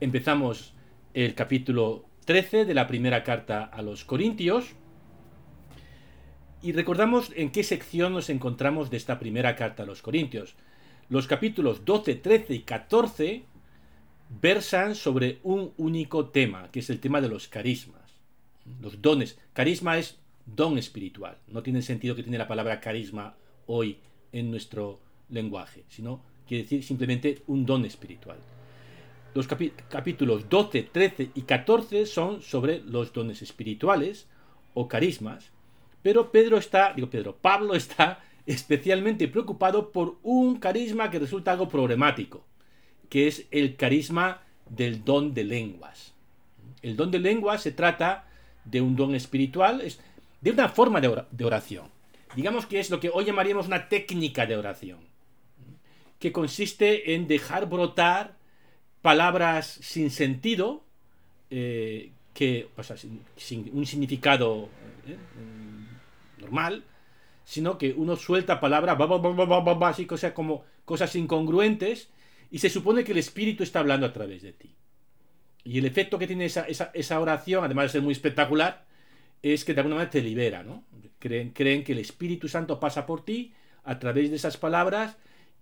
empezamos el capítulo 13 de la primera carta a los Corintios. Y recordamos en qué sección nos encontramos de esta primera carta a los Corintios. Los capítulos 12, 13 y 14 versan sobre un único tema, que es el tema de los carismas. Los dones. Carisma es don espiritual. No tiene sentido que tiene la palabra carisma hoy en nuestro lenguaje, sino quiere decir simplemente un don espiritual. Los capítulos 12, 13 y 14 son sobre los dones espirituales o carismas, pero Pedro está, digo Pedro, Pablo está especialmente preocupado por un carisma que resulta algo problemático, que es el carisma del don de lenguas. El don de lenguas se trata de un don espiritual, es de una forma de oración. Digamos que es lo que hoy llamaríamos una técnica de oración, que consiste en dejar brotar palabras sin sentido, eh, que, o sea, sin, un significado eh, normal, sino que uno suelta palabras, así, cosas como cosas incongruentes, y se supone que el Espíritu está hablando a través de ti. Y el efecto que tiene esa, esa, oración, además de ser muy espectacular, es que de alguna manera te libera, ¿no? Creen, creen que el Espíritu Santo pasa por ti a través de esas palabras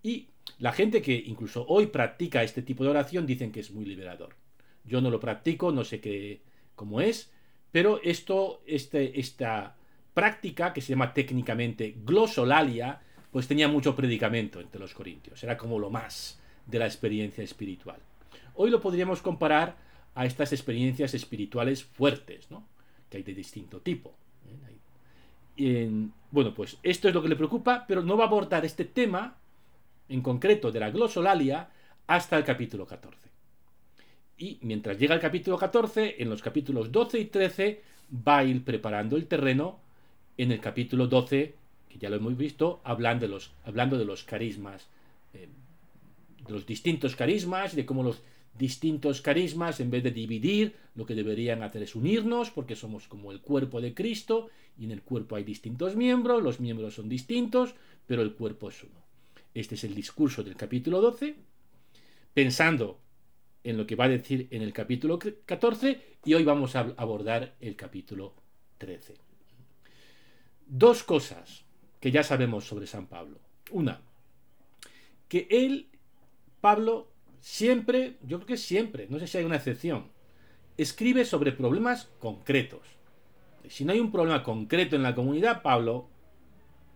y la gente que incluso hoy practica este tipo de oración dicen que es muy liberador. Yo no lo practico, no sé qué cómo es, pero esto, este, esta práctica que se llama técnicamente glosolalia, pues tenía mucho predicamento entre los corintios. Era como lo más de la experiencia espiritual. Hoy lo podríamos comparar a estas experiencias espirituales fuertes, ¿no? que hay de distinto tipo. ¿eh? bueno, pues esto es lo que le preocupa, pero no va a abordar este tema en concreto de la glosolalia, hasta el capítulo 14. Y mientras llega el capítulo 14, en los capítulos 12 y 13 va a ir preparando el terreno en el capítulo 12, que ya lo hemos visto, hablando de los, carismas, eh, de los distintos carismas, de cómo los distintos carismas, en vez de dividir, lo que deberían hacer es unirnos, porque somos como el cuerpo de Cristo, y en el cuerpo hay distintos miembros, los miembros son distintos, pero el cuerpo es uno. Este es el discurso del capítulo 12, pensando en lo que va a decir en el capítulo 14 y hoy vamos a abordar el capítulo 13. Dos cosas que ya sabemos sobre San Pablo. Una, que él, Pablo, siempre, yo creo que siempre, no sé si hay una excepción, escribe sobre problemas concretos. Si no hay un problema concreto en la comunidad, Pablo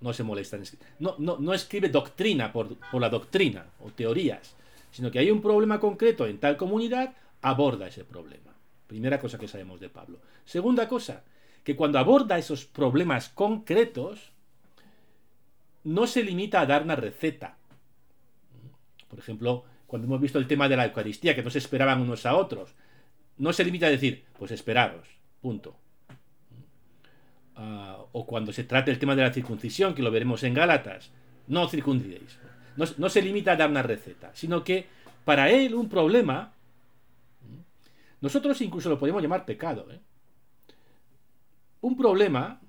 no se molesta en no, no, no escribe doctrina por, por la doctrina o teorías, sino que hay un problema concreto en tal comunidad, aborda ese problema. Primera cosa que sabemos de Pablo. Segunda cosa, que cuando aborda esos problemas concretos, no se limita a dar una receta. Por ejemplo, cuando hemos visto el tema de la Eucaristía, que no se esperaban unos a otros, no se limita a decir, pues esperaros, punto. Ah, o cuando se trate el tema de la circuncisión, que lo veremos en Gálatas, no circuncidéis. No, se limita a dar una receta, sino que para él un problema, nosotros incluso lo podemos llamar pecado. ¿eh? Un problema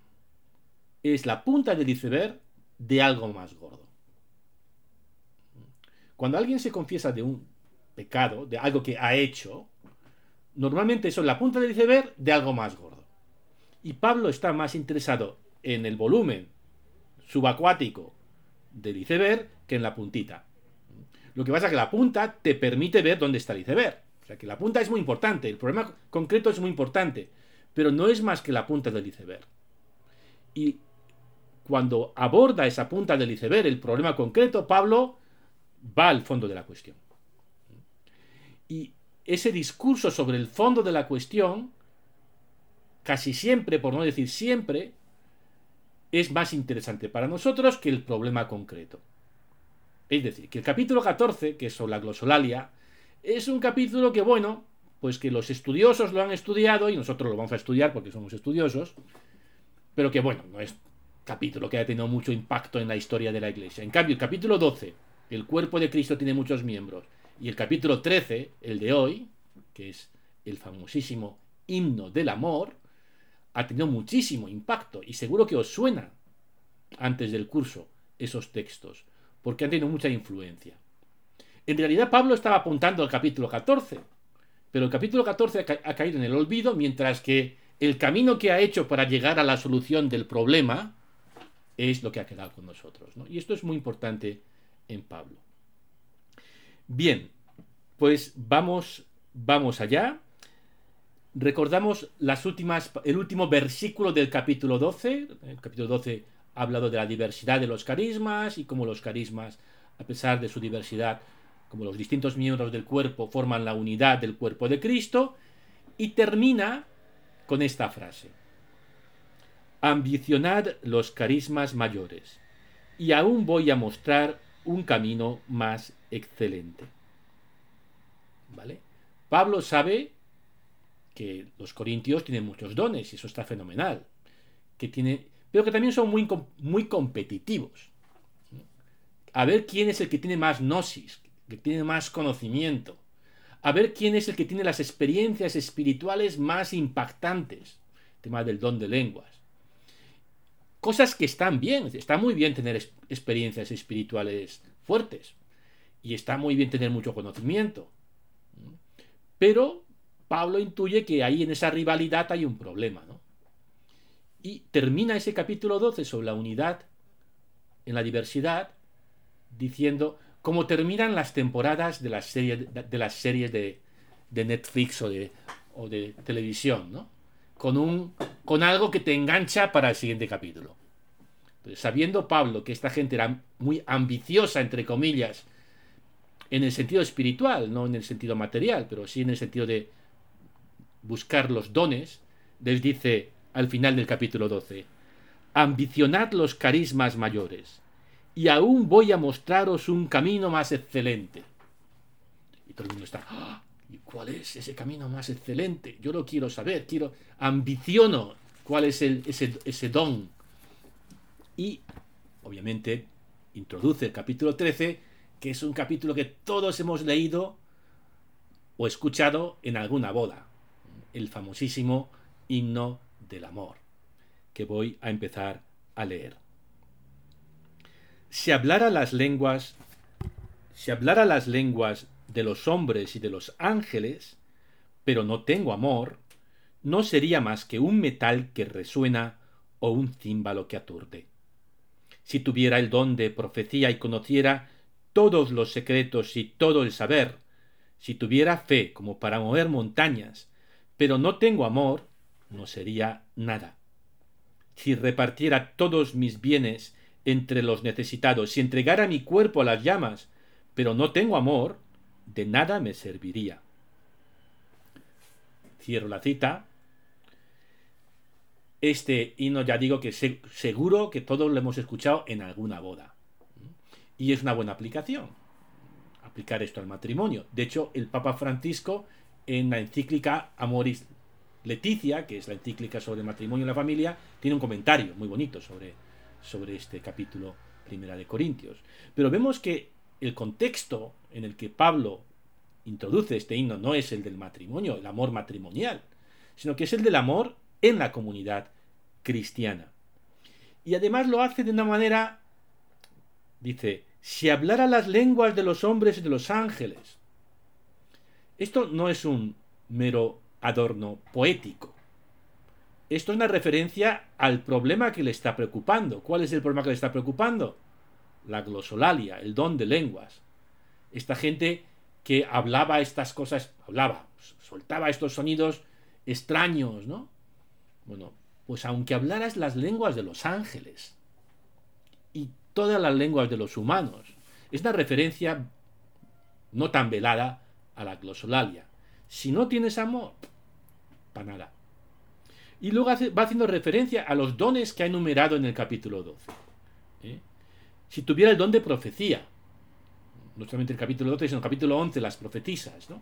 es la punta del iceberg de algo más gordo. Cuando alguien se confiesa de un pecado, de algo que ha hecho, normalmente eso es la punta del iceberg de algo más gordo. Y Pablo está más interesado en el volumen subacuático del iceberg que en la puntita. Lo que pasa es que la punta te permite ver dónde está el iceberg. O sea que la punta es muy importante, el problema concreto es muy importante, pero no es más que la punta del iceberg. Y cuando aborda esa punta del iceberg, el problema concreto, Pablo va al fondo de la cuestión. Y ese discurso sobre el fondo de la cuestión casi siempre, por no decir siempre, es más interesante para nosotros que el problema concreto. Es decir, que el capítulo 14, que es sobre la glosolalia, es un capítulo que, bueno, pues que los estudiosos lo han estudiado y nosotros lo vamos a estudiar porque somos estudiosos, pero que, bueno, no es capítulo que haya tenido mucho impacto en la historia de la iglesia. En cambio, el capítulo 12, el cuerpo de Cristo tiene muchos miembros, y el capítulo 13, el de hoy, que es el famosísimo himno del amor, ha tenido muchísimo impacto y seguro que os suena antes del curso esos textos, porque han tenido mucha influencia. En realidad Pablo estaba apuntando al capítulo 14, Pero el capítulo 14 ha, caído en el olvido, mientras que el camino que ha hecho para llegar a la solución del problema es lo que ha quedado con nosotros. Y esto es muy importante en Pablo. Bien, pues vamos, vamos allá. Recordamos las últimas, el último versículo del capítulo 12. El capítulo 12 ha hablado de la diversidad de los carismas y cómo los carismas, a pesar de su diversidad, como los distintos miembros del cuerpo forman la unidad del cuerpo de Cristo. Y termina con esta frase. Ambicionad los carismas mayores, y aún voy a mostrar un camino más excelente. ¿Vale? Pablo sabe que los corintios tienen muchos dones, y eso está fenomenal, que pero que también son muy, muy competitivos. A ver quién es el que tiene más gnosis, que tiene más conocimiento. A ver quién es el que tiene las experiencias espirituales más impactantes. tema del don de lenguas cosas que están bien. Está muy bien tener experiencias espirituales fuertes. Y está muy bien tener mucho conocimiento. Pero Pablo intuye que ahí en esa rivalidad hay un problema. ¿no? Y termina ese capítulo 12 sobre la unidad en la diversidad diciendo cómo terminan las temporadas de las series de, Netflix o de, o de televisión, ¿no? con, un, con algo que te engancha para el siguiente capítulo. sabiendo Pablo que esta gente era muy ambiciosa, entre comillas, en el sentido espiritual, no en el sentido material, pero sí en el sentido de buscar los dones, les dice al final del capítulo 12, ambicionad los carismas mayores, y aún voy a mostraros un camino más excelente. Y todo el mundo está, ¡Ah! ¿Y cuál es ese camino más excelente? Yo lo quiero saber, quiero, ambiciono cuál es el, ese, ese don. Y, obviamente, introduce el capítulo 13, que es un capítulo que todos hemos leído o escuchado en alguna boda. El famosísimo himno del amor, que voy a empezar a leer. Si hablara las lenguas, si hablara las lenguas de los hombres y de los ángeles, pero no tengo amor, no sería más que un metal que resuena o un címbalo que aturde. Si tuviera el don de profecía y conociera todos los secretos y todo el saber, si tuviera fe como para mover montañas, pero no tengo amor, no sería nada. Si repartiera todos mis bienes entre los necesitados, si entregara mi cuerpo a las llamas, pero no tengo amor, de nada me serviría. Cierro la cita. Este himno ya digo que seguro que todos lo hemos escuchado en alguna boda. Y es una buena aplicación. Aplicar esto al matrimonio. De hecho, el Papa Francisco en la encíclica Amoris Leticia, que es la encíclica sobre el matrimonio y la familia, tiene un comentario muy bonito sobre, sobre este capítulo primera de Corintios. Pero vemos que el contexto en el que Pablo introduce este himno no es el del matrimonio, el amor matrimonial, sino que es el del amor en la comunidad cristiana. Y además lo hace de una manera, dice, si hablara las lenguas de los hombres y de los ángeles. Esto no es un mero adorno poético. Esto es una referencia al problema que le está preocupando. ¿Cuál es el problema que le está preocupando? La glosolalia, el don de lenguas. Esta gente que hablaba estas cosas, hablaba, soltaba estos sonidos extraños, ¿no? Bueno, pues aunque hablaras las lenguas de los ángeles y todas las lenguas de los humanos, es una referencia no tan velada a la glosolalia. Si no tienes amor, para nada. Y luego va haciendo referencia a los dones que ha enumerado en el capítulo 12. ¿eh? Si tuviera el don de profecía, no solamente el capítulo 12, sino el capítulo 11, las profetisas, ¿no?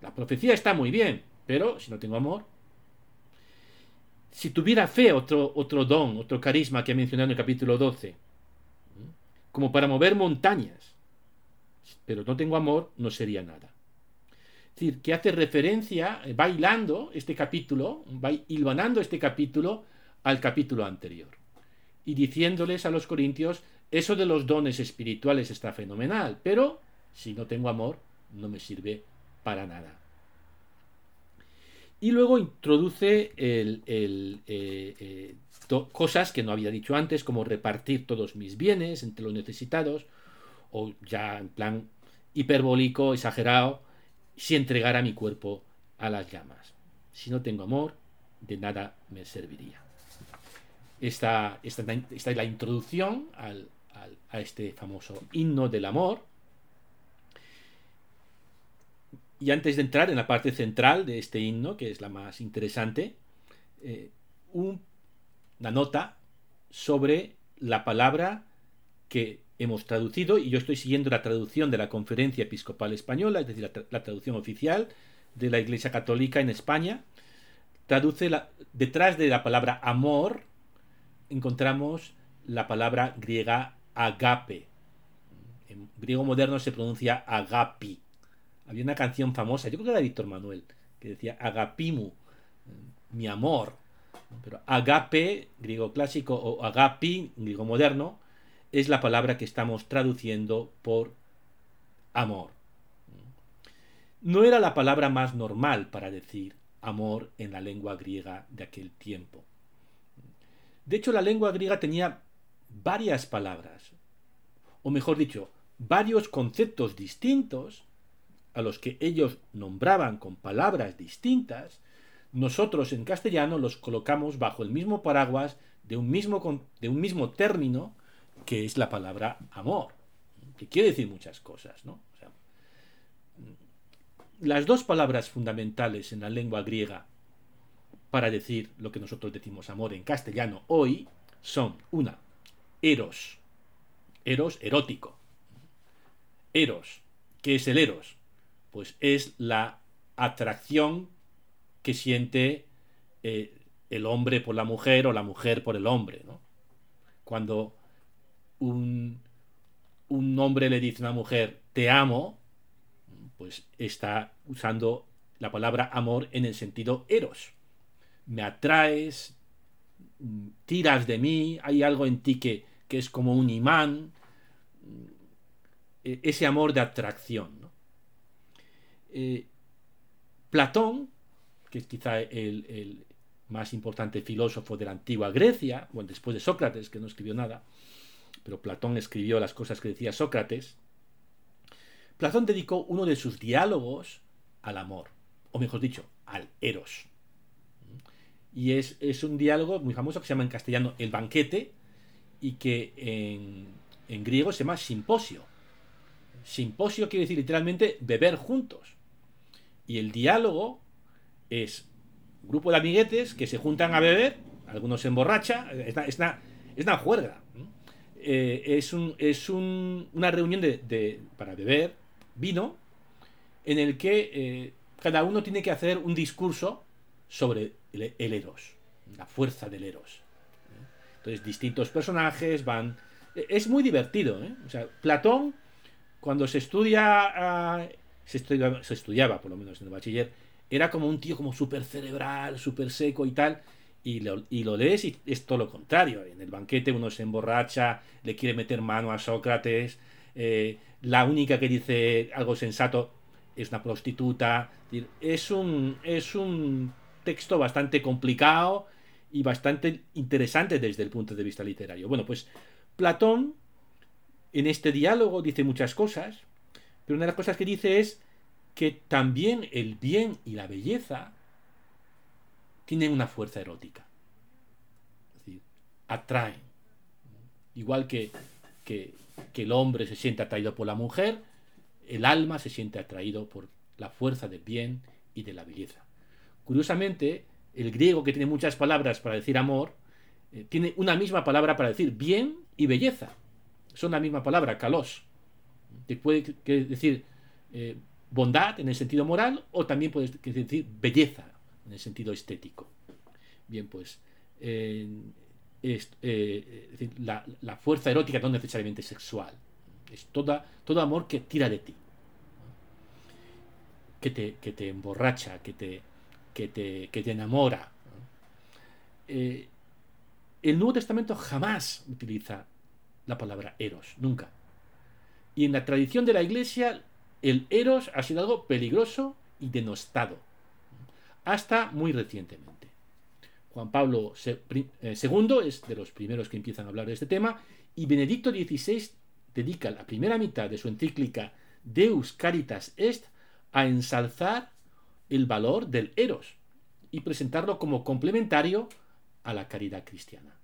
La profecía está muy bien, pero si no tengo amor, si tuviera fe, otro, otro don, otro carisma que ha mencionado en el capítulo 12, como para mover montañas, pero no tengo amor, no sería nada. Es decir, que hace referencia, eh, va hilando este capítulo, va hilvanando este capítulo al capítulo anterior. Y diciéndoles a los corintios, eso de los dones espirituales está fenomenal, pero si no tengo amor, no me sirve para nada. Y luego introduce eh, eh, cosas que no había dicho antes, como repartir todos mis bienes entre los necesitados, o ya en plan hiperbólico, exagerado, si entregara mi cuerpo a las llamas. Si no tengo amor, de nada me serviría. Esta, esta, esta es la introducción al, a este famoso himno del amor. Y antes de entrar en la parte central de este himno, que es la más interesante, eh, una nota sobre la palabra que hemos traducido, y yo estoy siguiendo la traducción de la Conferencia Episcopal Española, es decir, la, traducción oficial de la Iglesia Católica en España, traduce detrás de la palabra amor, encontramos la palabra griega agape. En griego moderno se pronuncia agapi. Había una canción famosa, yo creo que era de Víctor Manuel, que decía agapimu, mi amor. Pero agape, griego clásico, o agapi, griego moderno, es la palabra que estamos traduciendo por amor. No era la palabra más normal para decir amor en la lengua griega de aquel tiempo. De hecho, la lengua griega tenía varias palabras, o mejor dicho, varios conceptos distintos a los que ellos nombraban con palabras distintas, nosotros en castellano los colocamos bajo el mismo paraguas de un mismo, de un mismo término que es la palabra amor, que quiere decir muchas cosas, ¿no? las dos palabras fundamentales en la lengua griega para decir lo que nosotros decimos amor en castellano hoy son una, eros, eros erótico. Eros, ¿qué es el eros? Pues es la atracción que siente eh, el hombre por la mujer o la mujer por el hombre. ¿no? Cuando un, un hombre le dice a una mujer, te amo, pues está usando la palabra amor en el sentido eros. Me atraes, tiras de mí, hay algo en ti que, que es como un imán, e, ese amor de atracción. Eh, Platón, que es quizá el, más importante filósofo de la antigua Grecia, bueno, después de Sócrates, que no escribió nada, pero Platón escribió las cosas que decía Sócrates, Platón dedicó uno de sus diálogos al amor, o mejor dicho, al eros. Y es, es un diálogo muy famoso que se llama en castellano El banquete, y que en, griego se llama simposio. Simposio quiere decir literalmente beber juntos. Y el diálogo es un grupo de amiguetes que se juntan a beber, algunos se emborracha, es una, es una, juerga. Eh, es un, es una reunión de, para beber vino en el que eh, cada uno tiene que hacer un discurso sobre el, eros, la fuerza del eros. Entonces, distintos personajes van. E, es muy divertido, ¿eh? O sea, Platón, cuando se estudia. Ah, se, estudiaba, se estudiaba, por lo menos en el bachiller, era como un tío como súper cerebral, súper seco y tal. Y lo, y lees y es todo lo contrario. En el banquete uno se emborracha, le quiere meter mano a Sócrates. Eh, la única que dice algo sensato es una prostituta. Es un, es un texto bastante complicado y bastante interesante desde el punto de vista literario. Bueno, pues Platón en este diálogo dice muchas cosas, pero una de las cosas que dice es que también el bien y la belleza tienen una fuerza erótica. Es decir, atraen. Igual que, que, el hombre se siente atraído por la mujer, el alma se siente atraído por la fuerza del bien y de la belleza. Curiosamente, el griego, que tiene muchas palabras para decir amor, eh, tiene una misma palabra para decir bien y belleza. Son la misma palabra, kalos. Que puede decir eh, bondad en el sentido moral o también puede decir belleza en el sentido estético. Bien, pues eh, la, la, fuerza erótica no necesariamente sexual. Es toda, todo amor que tira de ti. Que te, que te emborracha, que te, que te, enamora. Eh, el Nuevo Testamento jamás utiliza la palabra eros, nunca. Y en la tradición de la Iglesia, el eros ha sido algo peligroso y denostado. Hasta muy recientemente. Juan Pablo II eh, es de los primeros que empiezan a hablar de este tema y Benedicto XVI dedica la primera mitad de su encíclica Deus Caritas Est a ensalzar el valor del eros y presentarlo como complementario a la caridad cristiana,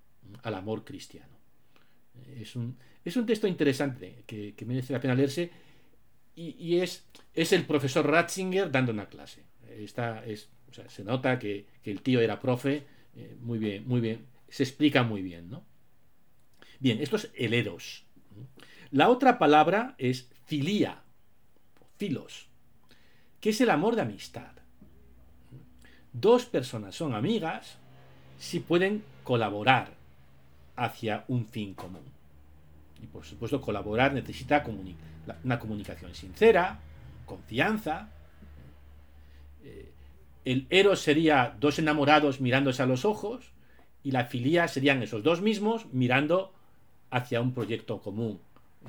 al amor cristiano. Es un, texto interesante que, merece la pena leerse y, es, es, el profesor Ratzinger dando una clase. Está, es, se nota que, el tío era profe, eh, muy bien, muy bien, se explica muy bien, ¿no? Bien, esto es el eros. La otra palabra es filia, filos, que es el amor de amistad. Dos personas son amigas si pueden colaborar hacia un fin común. Y por supuesto, colaborar necesita una comunicación sincera, confianza. Eh, el eros sería dos enamorados mirándose a los ojos y la filia serían esos dos mismos mirando hacia un proyecto común,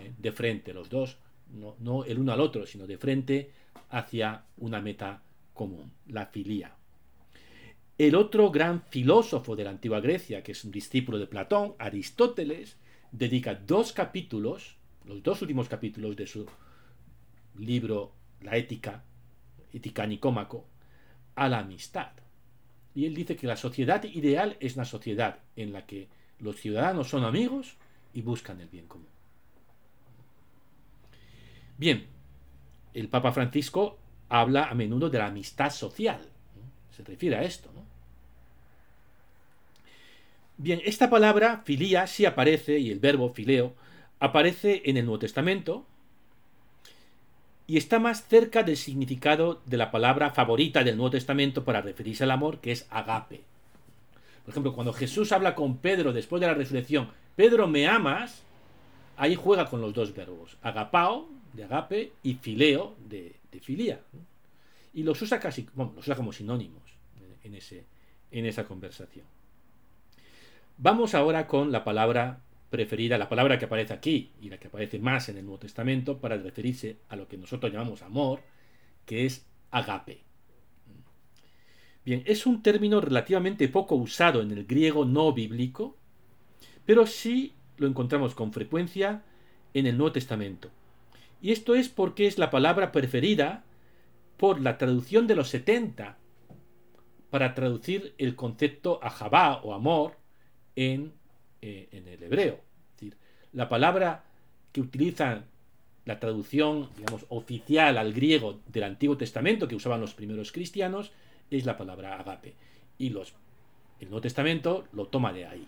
eh, de frente, los dos, no, no el uno al otro, sino de frente hacia una meta común, la filia. El otro gran filósofo de la antigua Grecia, que es un discípulo de Platón, Aristóteles, dedica dos capítulos, los dos últimos capítulos de su libro La ética, Ética Nicómaco, a la amistad. Y él dice que la sociedad ideal es una sociedad en la que los ciudadanos son amigos y buscan el bien común. Bien, el Papa Francisco habla a menudo de la amistad social. Se refiere a esto. Bien, esta palabra filía sí aparece, y el verbo fileo, aparece en el Nuevo Testamento, y está más cerca del significado de la palabra favorita del Nuevo Testamento para referirse al amor, que es agape. Por ejemplo, cuando Jesús habla con Pedro después de la resurrección, Pedro, ¿me amas? Ahí juega con los dos verbos, agapao, de agape, y fileo, de, de filía. Y los usa casi, bueno, los usa como sinónimos en, en esa conversación. Vamos ahora con la palabra preferida, la palabra que aparece aquí y la que aparece más en el Nuevo Testamento para referirse a lo que nosotros llamamos amor, que es agape. Bien, es un término relativamente poco usado en el griego no bíblico, pero sí lo encontramos con frecuencia en el Nuevo Testamento. Y esto es porque es la palabra preferida por la traducción de los 70 para traducir el concepto ajabá o amor en, eh, en el hebreo. Decir, la palabra que utiliza la traducción, digamos, oficial al griego del Antiguo Testamento que usaban los primeros cristianos es la palabra agape. Y los, el Nuevo Testamento lo toma de ahí.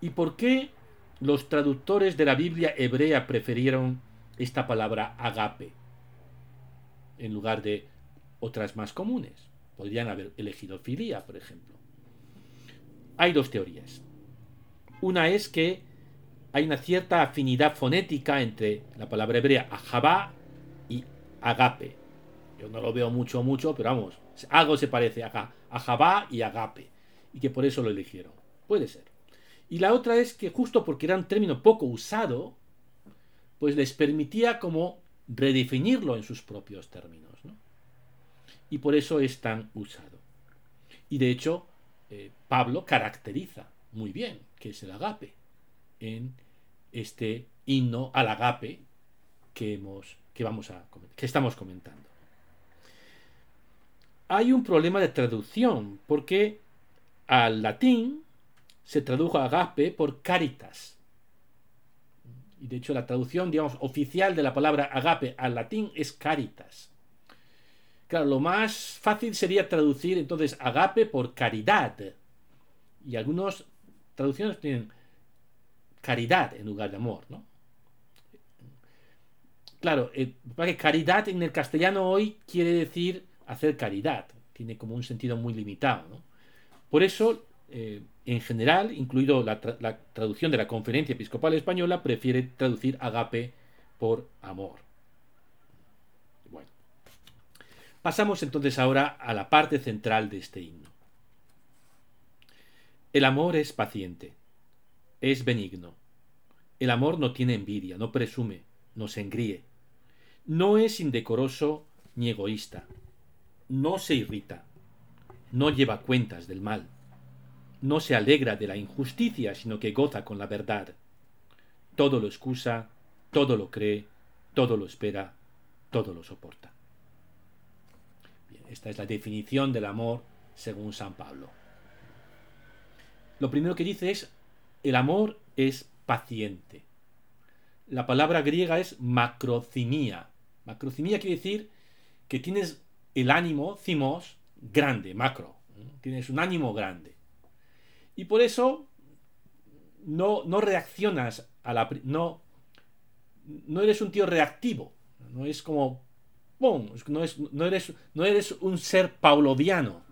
¿Y por qué los traductores de la Biblia hebrea prefirieron esta palabra agape en lugar de otras más comunes? Podrían haber elegido filia, por ejemplo. Hay dos teorías. Una es que hay una cierta afinidad fonética entre la palabra hebrea ajabá y agape. Yo no lo veo mucho, mucho, pero vamos, algo se parece a ajabá y agape. Y que por eso lo eligieron. Puede ser. Y la otra es que justo porque era un término poco usado, pues les permitía como redefinirlo en sus propios términos. Y por eso es tan usado. Y de hecho, eh, Pablo caracteriza muy bien que es el agape en este himno al agape que, hemos, que, vamos a, que estamos comentando. Hay un problema de traducción porque al latín se tradujo agape por caritas. Y de hecho la traducción, digamos, oficial de la palabra agape al latín es caritas. Claro, lo más fácil sería traducir entonces agape por caridad. Y algunas traducciones tienen caridad en lugar de amor, ¿no? Claro, eh, caridad en el castellano hoy quiere decir hacer caridad. Tiene como un sentido muy limitado, ¿no? Por eso, eh, en general, incluido la, la traducción de la Conferencia Episcopal Española, prefiere traducir agape por amor. Pasamos entonces ahora a la parte central de este himno. El amor es paciente, es benigno. El amor no tiene envidia, no presume, no se engríe. No es indecoroso ni egoísta. No se irrita, no lleva cuentas del mal, no se alegra de la injusticia, sino que goza con la verdad. Todo lo excusa, todo lo cree, todo lo espera, todo lo soporta. esta es la definición del amor según San Pablo. Lo primero que dice es, el amor es paciente. La palabra griega es macrocimía. Macrocimía quiere decir que tienes el ánimo, cimos, grande, macro. Tienes un ánimo grande. Y por eso no, no reaccionas a la... No, no eres un tío reactivo. No es como... ¡Pum! No, es, no, eres, no eres un ser paulodiano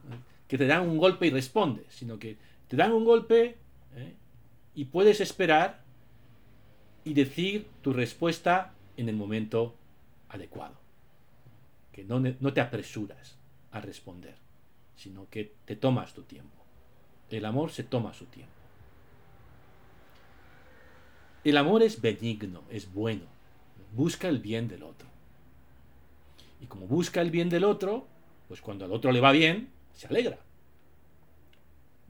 que te dan un golpe y respondes, sino que te dan un golpe ¿eh? y puedes esperar y decir tu respuesta en el momento adecuado. Que no, no te apresuras a responder, sino que te tomas tu tiempo. El amor se toma su tiempo. El amor es benigno, es bueno, busca el bien del otro. Y como busca el bien del otro, pues cuando al otro le va bien, se alegra.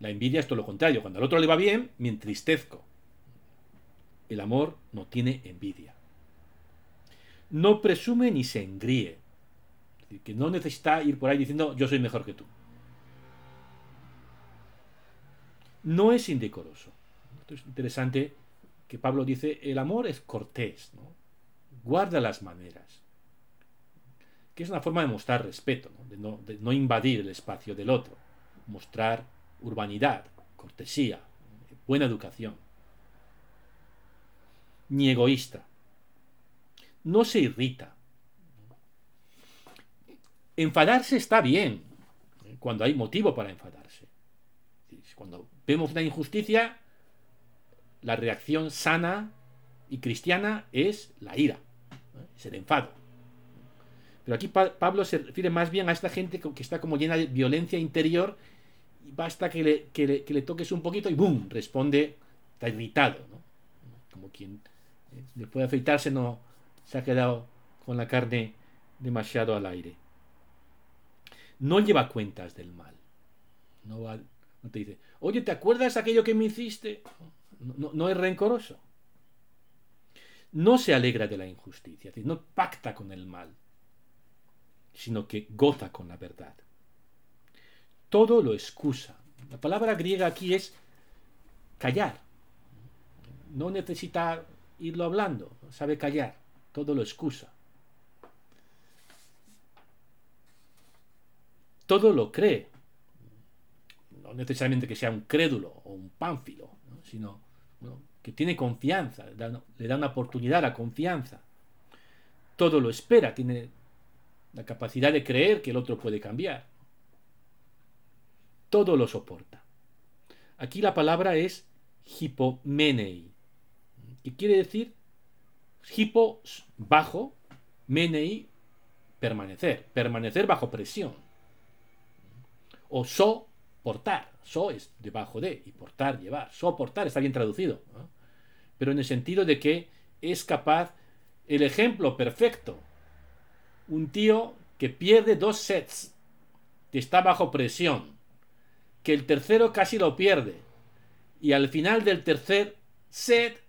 La envidia es todo lo contrario. Cuando al otro le va bien, me entristezco. El amor no tiene envidia. No presume ni se engríe. Es decir, que no necesita ir por ahí diciendo yo soy mejor que tú. No es indecoroso. Es interesante que Pablo dice, el amor es cortés, guarda las maneras, que es una forma de mostrar respeto, De, no, de no invadir el espacio del otro, mostrar urbanidad, cortesía, buena educación. Ni egoísta. No se irrita. Enfadarse está bien, cuando hay motivo para enfadarse. Cuando vemos una injusticia, la reacción sana y cristiana es la ira, es el enfado. Pero aquí Pablo se refiere más bien a esta gente que está como llena de violencia interior basta que le, le, toques un poquito y ¡boom! responde, está irritado, ¿no? Como quien eh, después de afeitarse no se ha quedado con la carne demasiado al aire. No lleva cuentas del mal. No, no te dice, oye, ¿te acuerdas aquello que me hiciste? no, es rencoroso. No se alegra de la injusticia, no pacta con el mal, sino que goza con la verdad. Todo lo excusa. La palabra griega aquí es callar. No necesita irlo hablando, sabe callar, todo lo excusa. Todo lo cree. No necesariamente que sea un crédulo o un pánfilo, sino que tiene confianza, le da una oportunidad a la confianza. Todo lo espera, tiene la capacidad de creer que el otro puede cambiar. Todo lo soporta. Aquí la palabra es hipomenei, que quiere decir hipo bajo, menei permanecer, permanecer bajo presión. O soportar, So es debajo de y portar, llevar. Soportar está bien traducido. Pero en el sentido de que es capaz, el ejemplo perfecto. Un tío que pierde dos sets, que está bajo presión, que el tercero casi lo pierde. Y al final del tercer set,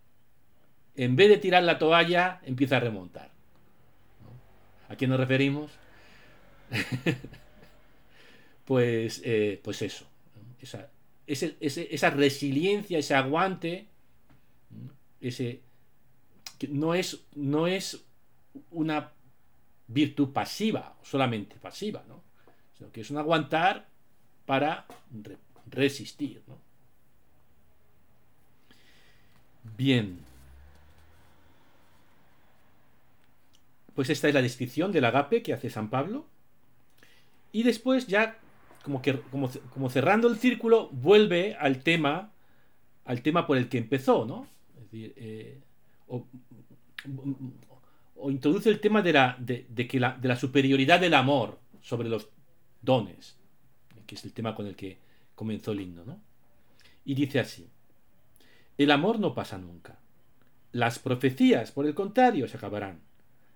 en vez de tirar la toalla, empieza a remontar. ¿A quién nos referimos? pues, eh, pues eso esa, esa resiliencia, ese aguante, ese, no, es, no es una virtud pasiva, solamente pasiva, ¿no? sino que es un aguantar para resistir. Bien. Pues esta es la descripción del agape que hace San Pablo. Y después ya como que como, cerrando el círculo, vuelve al tema, al tema por el que empezó, ¿no? Eh, o, introduce el tema de la, de, que la, de la superioridad del amor sobre los dones, que es el tema con el que comenzó el ¿no? Y dice así, el amor no pasa nunca. Las profecías, por el contrario, se acabarán.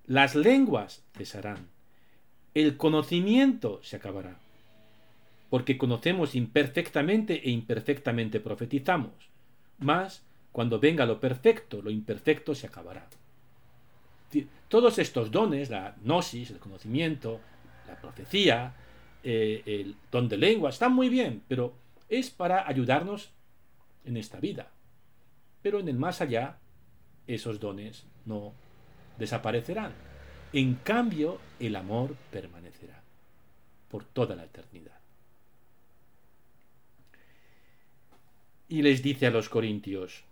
Las lenguas cesarán. El conocimiento se acabará porque conocemos imperfectamente e imperfectamente profetizamos. Mas, cuando venga lo perfecto, lo imperfecto se acabará. Todos estos dones, la gnosis, el conocimiento, la profecía, eh, el don de lengua, están muy bien, pero es para ayudarnos en esta vida. Pero en el más allá, esos dones no desaparecerán. En cambio, el amor permanecerá por toda la eternidad. Y les dice a los corintios,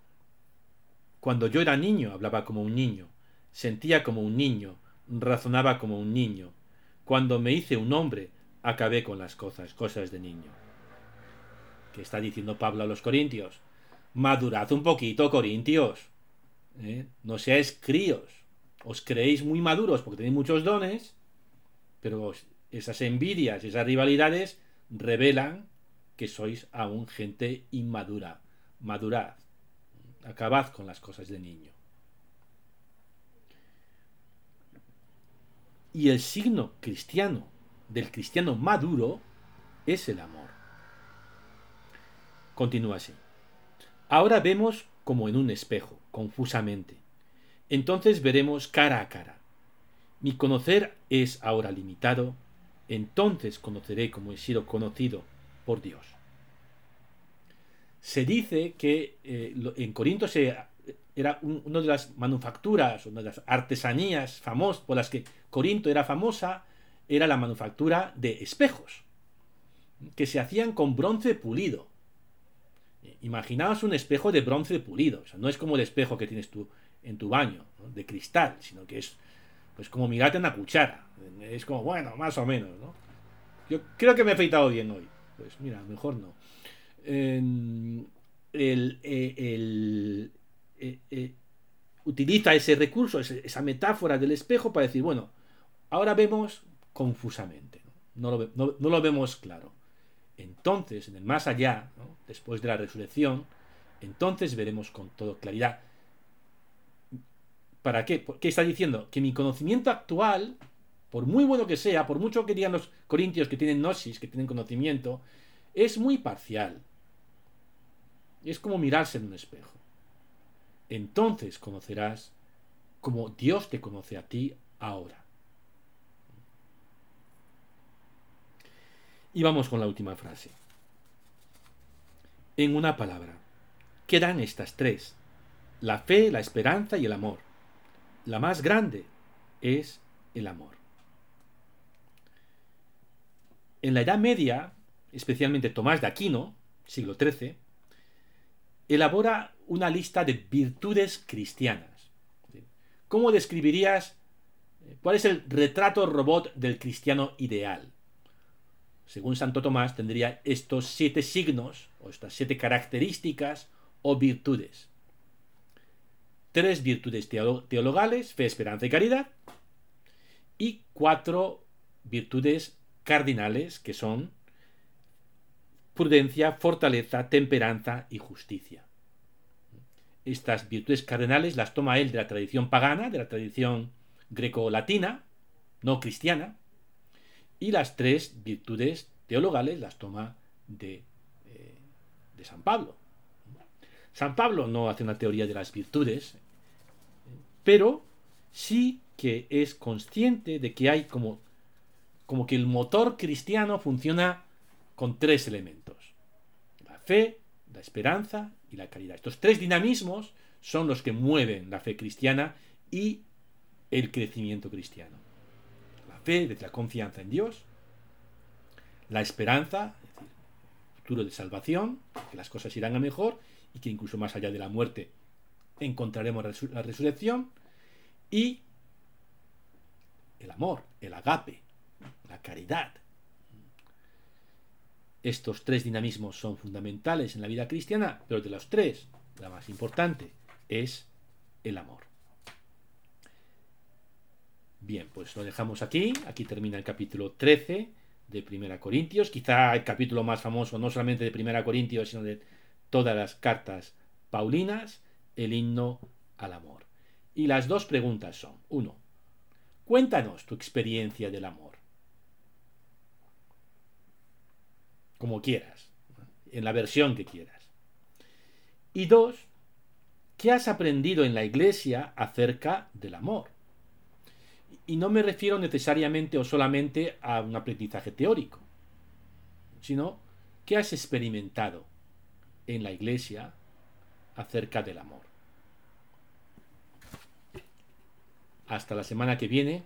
cuando yo era niño hablaba como un niño, sentía como un niño, razonaba como un niño. Cuando me hice un hombre, acabé con las cosas, cosas de niño. ¿Qué está diciendo Pablo a los corintios? Madurad un poquito, corintios. ¿eh? No seáis críos. Os creéis muy maduros porque tenéis muchos dones, pero esas envidias, esas rivalidades revelan que sois aún gente inmadura. Madurad. Acabad con las cosas de niño. Y el signo cristiano del cristiano maduro es el amor. Continúa así. Ahora vemos como en un espejo, confusamente. Entonces veremos cara a cara. Mi conocer es ahora limitado, entonces conoceré como he sido conocido por Dios. Se dice que eh, en Corinto se, era una de las manufacturas, una de las artesanías famosas por las que Corinto era famosa, era la manufactura de espejos, que se hacían con bronce pulido. Imaginaos un espejo de bronce pulido, o sea, no es como el espejo que tienes tú en tu baño, de cristal, sino que es pues como mirarte en una cuchara. Es como, bueno, más o menos, ¿no? Yo creo que me he afeitado bien hoy. Pues mira, mejor no. el, eh, eh, eh, utiliza ese recurso, esa metáfora del espejo para decir, bueno, ahora vemos confusamente, no, lo, vemos claro. Entonces, en el más allá, después de la resurrección, entonces veremos con toda claridad. ¿Para qué? ¿Qué está diciendo? Que mi conocimiento actual, por muy bueno que sea, por mucho que digan los corintios que tienen gnosis, que tienen conocimiento, es muy parcial. Es como mirarse en un espejo. Entonces conocerás como Dios te conoce a ti ahora. Y vamos con la última frase. En una palabra, quedan estas tres, la fe, la esperanza y el amor. La más grande es el amor. En la Edad Media, especialmente Tomás de Aquino, siglo XIII, elabora una lista de virtudes cristianas. ¿Cómo describirías cuál es el retrato robot del cristiano ideal? Según Santo Tomás, tendría estos siete signos, o estas siete características o virtudes. Tres virtudes teologales, fe, esperanza y caridad, y cuatro virtudes cardinales, que son prudencia, fortaleza, temperanza y justicia. Estas virtudes cardinales las toma él de la tradición pagana, de la tradición greco-latina, no cristiana, y las tres virtudes teologales las toma de, eh, de San Pablo. San Pablo no hace una teoría de las virtudes, pero sí que es consciente de que hay como, como que el motor cristiano funciona con tres elementos. La fe, la esperanza y la caridad. Estos tres dinamismos son los que mueven la fe cristiana y el crecimiento cristiano fe, de la confianza en Dios, la esperanza, es decir, futuro de salvación, que las cosas irán a mejor y que incluso más allá de la muerte encontraremos la resurrección, y el amor, el agape, la caridad. Estos tres dinamismos son fundamentales en la vida cristiana, pero de los tres, la más importante es el amor. Bien, pues lo dejamos aquí. Aquí termina el capítulo 13 de Primera Corintios. Quizá el capítulo más famoso, no solamente de Primera Corintios, sino de todas las cartas paulinas, el himno al amor. Y las dos preguntas son, uno, cuéntanos tu experiencia del amor. como quieras, en la versión que quieras. Y dos, ¿qué has aprendido en la iglesia acerca del amor? Y no me refiero necesariamente o solamente a un aprendizaje teórico, sino ¿qué has experimentado en la iglesia acerca del amor? Hasta la semana que viene